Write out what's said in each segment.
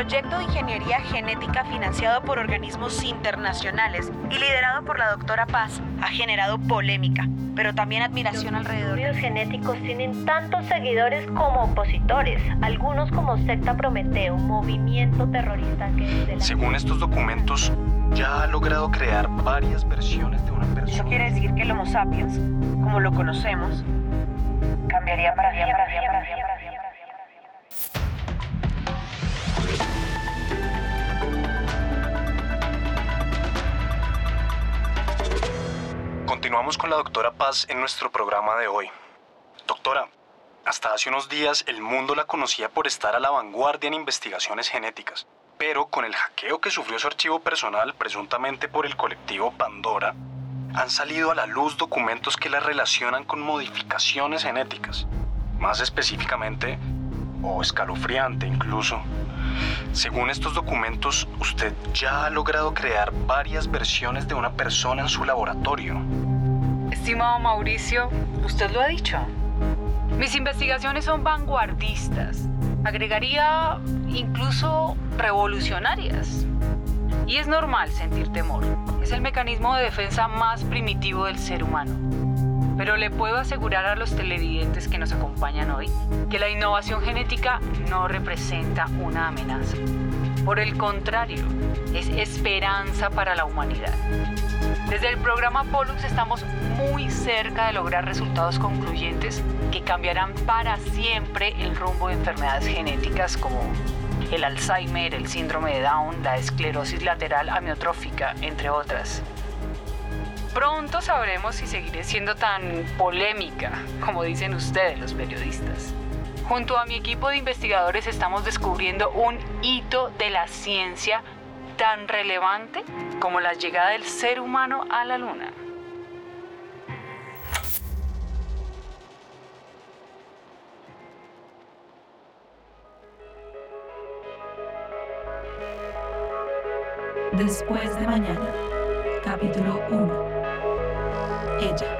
proyecto de ingeniería genética financiado por organismos internacionales y liderado por la doctora Paz ha generado polémica, pero también admiración alrededor. Los genéticos tienen tantos seguidores como opositores, algunos como secta Prometeo, un movimiento terrorista que desde la... Según estos documentos, ya ha logrado crear varias versiones de una persona. Eso quiere decir que el Homo sapiens, como lo conocemos, cambiaría para siempre. Continuamos con la doctora Paz en nuestro programa de hoy. Doctora, hasta hace unos días el mundo la conocía por estar a la vanguardia en investigaciones genéticas, pero con el hackeo que sufrió su archivo personal presuntamente por el colectivo Pandora, han salido a la luz documentos que la relacionan con modificaciones genéticas, más específicamente, o escalofriante incluso. Según estos documentos, usted ya ha logrado crear varias versiones de una persona en su laboratorio. Estimado Mauricio, usted lo ha dicho. Mis investigaciones son vanguardistas. Agregaría incluso revolucionarias. Y es normal sentir temor. Es el mecanismo de defensa más primitivo del ser humano. Pero le puedo asegurar a los televidentes que nos acompañan hoy que la innovación genética no representa una amenaza. Por el contrario, es esperanza para la humanidad. Desde el programa Pollux estamos muy cerca de lograr resultados concluyentes que cambiarán para siempre el rumbo de enfermedades genéticas como el Alzheimer, el síndrome de Down, la esclerosis lateral amiotrófica, entre otras. Pronto sabremos si seguiré siendo tan polémica como dicen ustedes los periodistas. Junto a mi equipo de investigadores estamos descubriendo un hito de la ciencia tan relevante como la llegada del ser humano a la luna. Después de mañana, capítulo 1. Ella.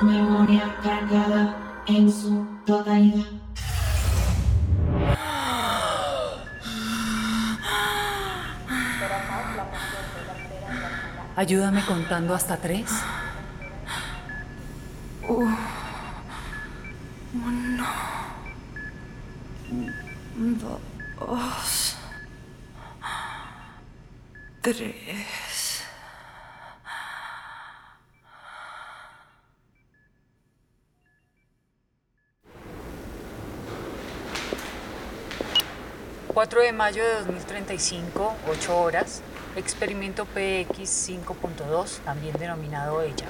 Memoria cargada en su totalidad. Ayúdame contando hasta tres. Dos. Tres. ...4 de mayo de 2035, 8 horas... ...experimento PX 5.2, también denominado ella...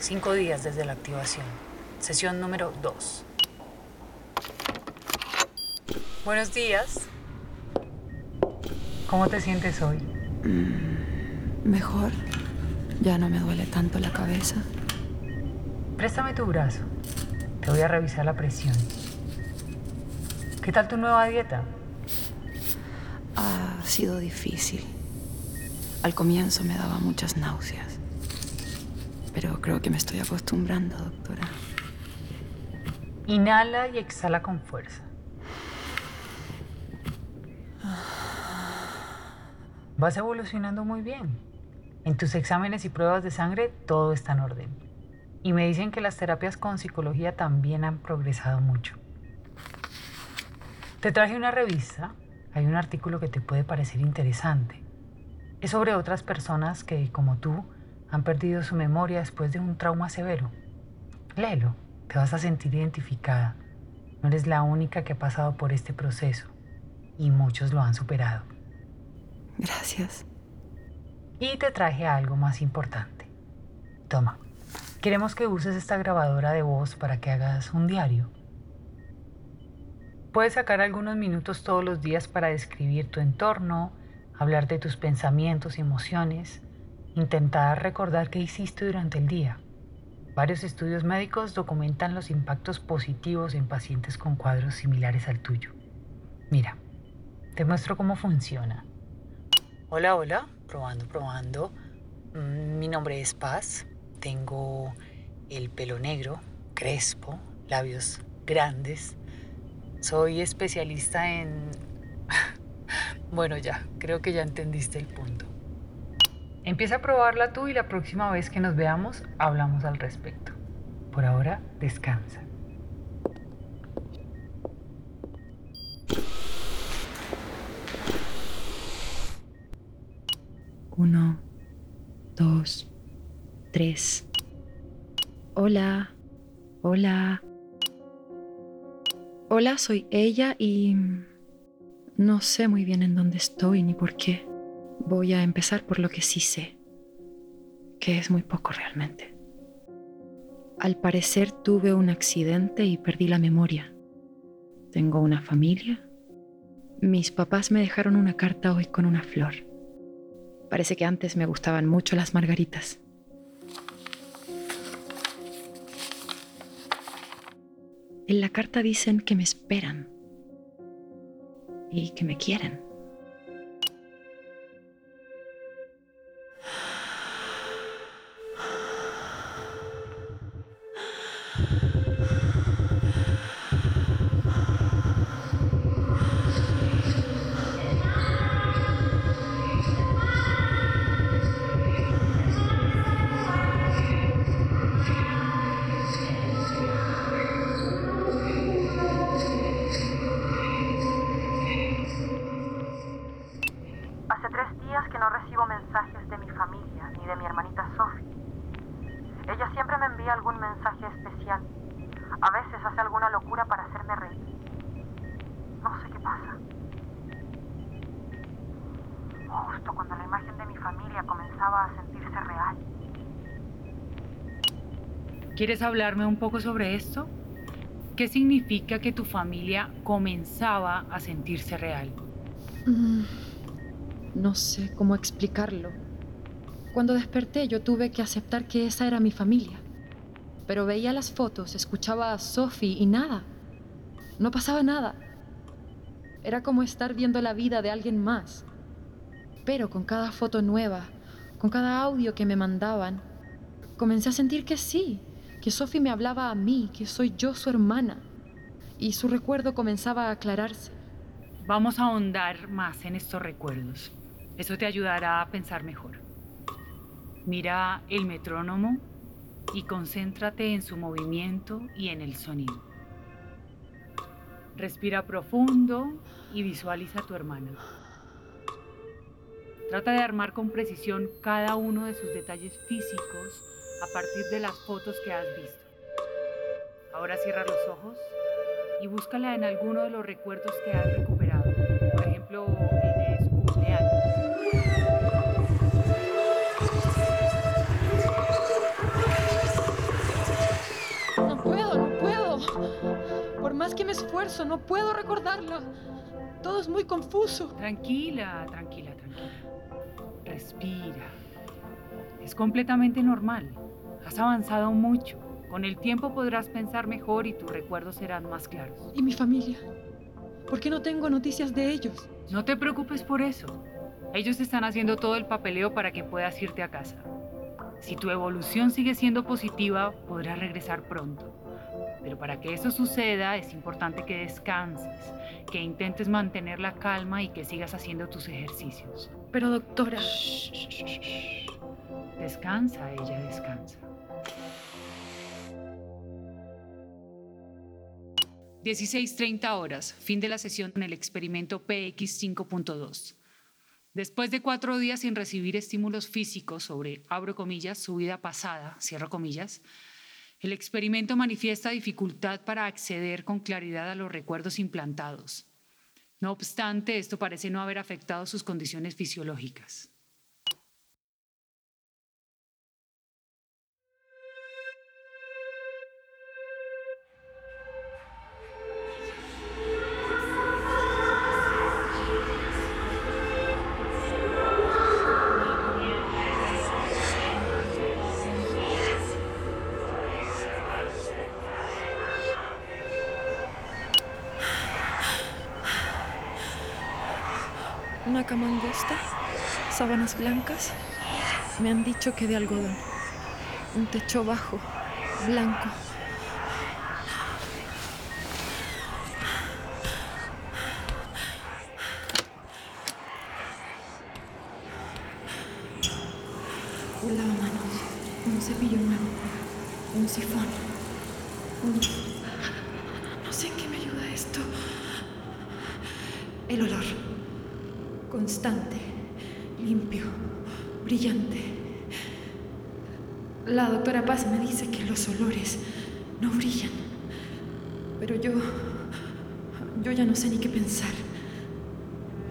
...5 días desde la activación... ...sesión número 2... Buenos días. ¿Cómo te sientes hoy? Mejor. Ya no me duele tanto la cabeza. Préstame tu brazo. Te voy a revisar la presión. ¿Qué tal tu nueva dieta? Ha sido difícil. Al comienzo me daba muchas náuseas. Pero creo que me estoy acostumbrando, doctora. Inhala y exhala con fuerza. Vas evolucionando muy bien. En tus exámenes y pruebas de sangre todo está en orden. Y me dicen que las terapias con psicología también han progresado mucho. Te traje una revista. Hay un artículo que te puede parecer interesante. Es sobre otras personas que, como tú, han perdido su memoria después de un trauma severo. Léelo, te vas a sentir identificada. No eres la única que ha pasado por este proceso y muchos lo han superado. Gracias. Y te traje algo más importante. Toma, queremos que uses esta grabadora de voz para que hagas un diario. Puedes sacar algunos minutos todos los días para describir tu entorno, hablar de tus pensamientos y emociones, intentar recordar qué hiciste durante el día. Varios estudios médicos documentan los impactos positivos en pacientes con cuadros similares al tuyo. Mira, te muestro cómo funciona. Hola, hola, probando, probando. Mm, Mi nombre es Paz. Tengo el pelo negro, crespo, labios grandes. Soy especialista en... Bueno, ya, creo que ya entendiste el punto. Empieza a probarla tú y la próxima vez que nos veamos hablamos al respecto. Por ahora, descansa. Uno, dos, tres. Hola, hola. Hola, soy ella y no sé muy bien en dónde estoy ni por qué. Voy a empezar por lo que sí sé, que es muy poco realmente. Al parecer tuve un accidente y perdí la memoria. Tengo una familia. Mis papás me dejaron una carta hoy con una flor. Parece que antes me gustaban mucho las margaritas. En la carta dicen que me esperan y que me quieren. Justo cuando la imagen de mi familia comenzaba a sentirse real. ¿Quieres hablarme un poco sobre esto? ¿Qué significa que tu familia comenzaba a sentirse real? Mm, No sé cómo explicarlo. Cuando desperté yo tuve que aceptar que esa era mi familia. Pero veía las fotos, escuchaba a Sophie y nada. No pasaba nada. Era como estar viendo la vida de alguien más. Pero con cada foto nueva, con cada audio que me mandaban, comencé a sentir que sí, que Sophie me hablaba a mí, que soy yo su hermana. Y su recuerdo comenzaba a aclararse. Vamos a ahondar más en estos recuerdos. Eso te ayudará a pensar mejor. Mira el metrónomo y concéntrate en su movimiento y en el sonido. Respira profundo y visualiza a tu hermana. Trata de armar con precisión cada uno de sus detalles físicos a partir de las fotos que has visto. Ahora cierra los ojos y búscala en alguno de los recuerdos que has recuperado. Por ejemplo, el de su cumpleaños. No puedo, no puedo. Por más que me esfuerzo, no puedo recordarla. Todo es muy confuso. Tranquila, tranquila. Respira. Es completamente normal. Has avanzado mucho. Con el tiempo podrás pensar mejor y tus recuerdos serán más claros. ¿Y mi familia? ¿Por qué no tengo noticias de ellos? No te preocupes por eso. Ellos están haciendo todo el papeleo para que puedas irte a casa. Si tu evolución sigue siendo positiva, podrás regresar pronto. Pero para que eso suceda es importante que descanses, que intentes mantener la calma y que sigas haciendo tus ejercicios. Pero doctora, Descansa, ella descansa. 16.30 horas, fin de la sesión en el experimento PX 5.2. Después de cuatro días sin recibir estímulos físicos sobre, abro comillas, su vida pasada, cierro comillas, el experimento manifiesta dificultad para acceder con claridad a los recuerdos implantados. No obstante, esto parece no haber afectado sus condiciones fisiológicas. Sábanas blancas. Me han dicho que de algodón. Un techo bajo, blanco. Un lavamanos, un cepillo nuevo, un sifón, un... No sé en qué me ayuda esto. El olor. Constante, limpio, brillante. La doctora Paz me dice que los olores no brillan. Pero yo... Yo ya no sé ni qué pensar.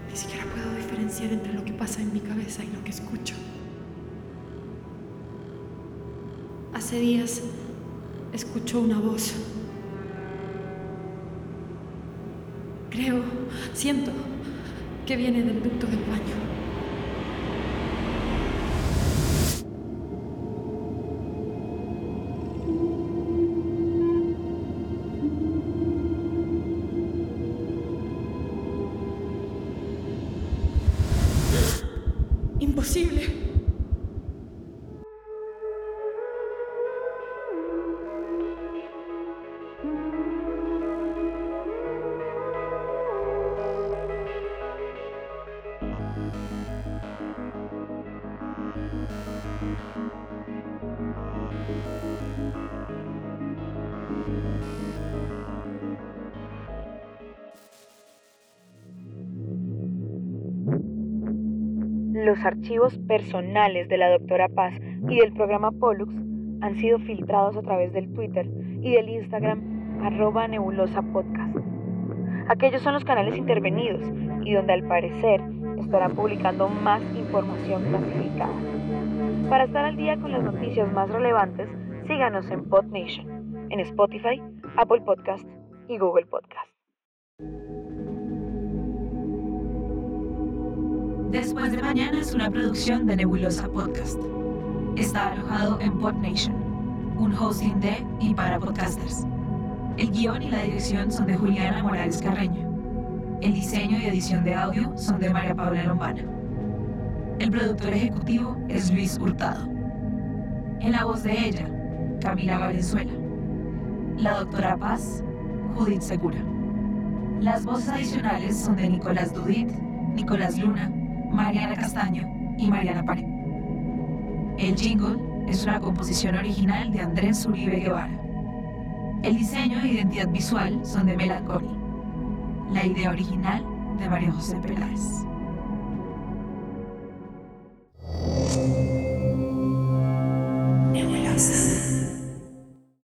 Ni siquiera puedo diferenciar entre lo que pasa en mi cabeza y lo que escucho. Hace días escucho una voz. Creo, siento que viene del ducto del baño. Los archivos personales de la doctora Paz y del programa Pollux han sido filtrados a través del Twitter y del Instagram arroba nebulosa podcast. Aquellos son los canales intervenidos y donde al parecer estarán publicando más información clasificada. Para estar al día con las noticias más relevantes, síganos en PodNation, en Spotify, Apple Podcast y Google Podcast. Después de mañana es una producción de Nebulosa Podcast. Está alojado en PodNation, un hosting de y para podcasters. El guion y la dirección son de Juliana Morales Carreño. El diseño y edición de audio son de María Paula Lombana. El productor ejecutivo es Luis Hurtado. En la voz de ella, Camila Valenzuela. La doctora Paz, Judith Segura. Las voces adicionales son de Nicolás Dudit, Nicolás Luna, Mariana Castaño y Mariana Pare. El jingle es una composición original de Andrés Uribe Guevara. El diseño e identidad visual son de Melancholy. La idea original de María José Peláez.